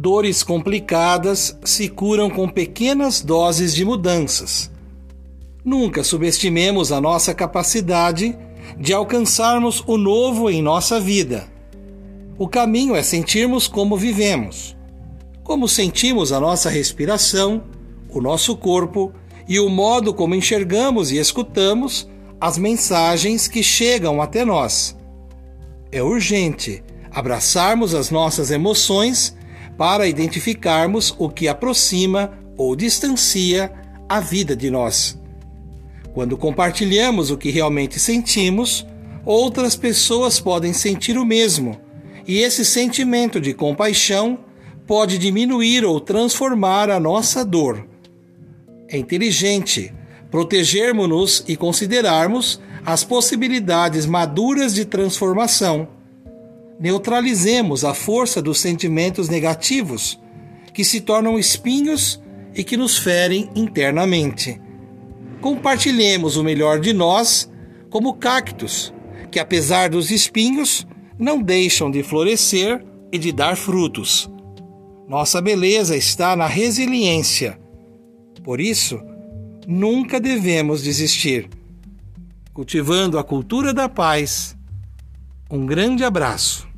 Dores complicadas se curam com pequenas doses de mudanças. Nunca subestimemos a nossa capacidade de alcançarmos o novo em nossa vida. O caminho é sentirmos como vivemos, como sentimos a nossa respiração, o nosso corpo e o modo como enxergamos e escutamos as mensagens que chegam até nós. É urgente abraçarmos as nossas emoções para identificarmos o que aproxima ou distancia a vida de nós. Quando compartilhamos o que realmente sentimos, outras pessoas podem sentir o mesmo, e esse sentimento de compaixão pode diminuir ou transformar a nossa dor. É inteligente protegermos-nos e considerarmos as possibilidades maduras de transformação. Neutralizemos a força dos sentimentos negativos, que se tornam espinhos e que nos ferem internamente compartilhemos o melhor de nós como cactos, que apesar dos espinhos, não deixam de florescer e de dar frutos. Nossa beleza está na resiliência. Por isso, nunca devemos desistir. Cultivando a cultura da paz. Um grande abraço.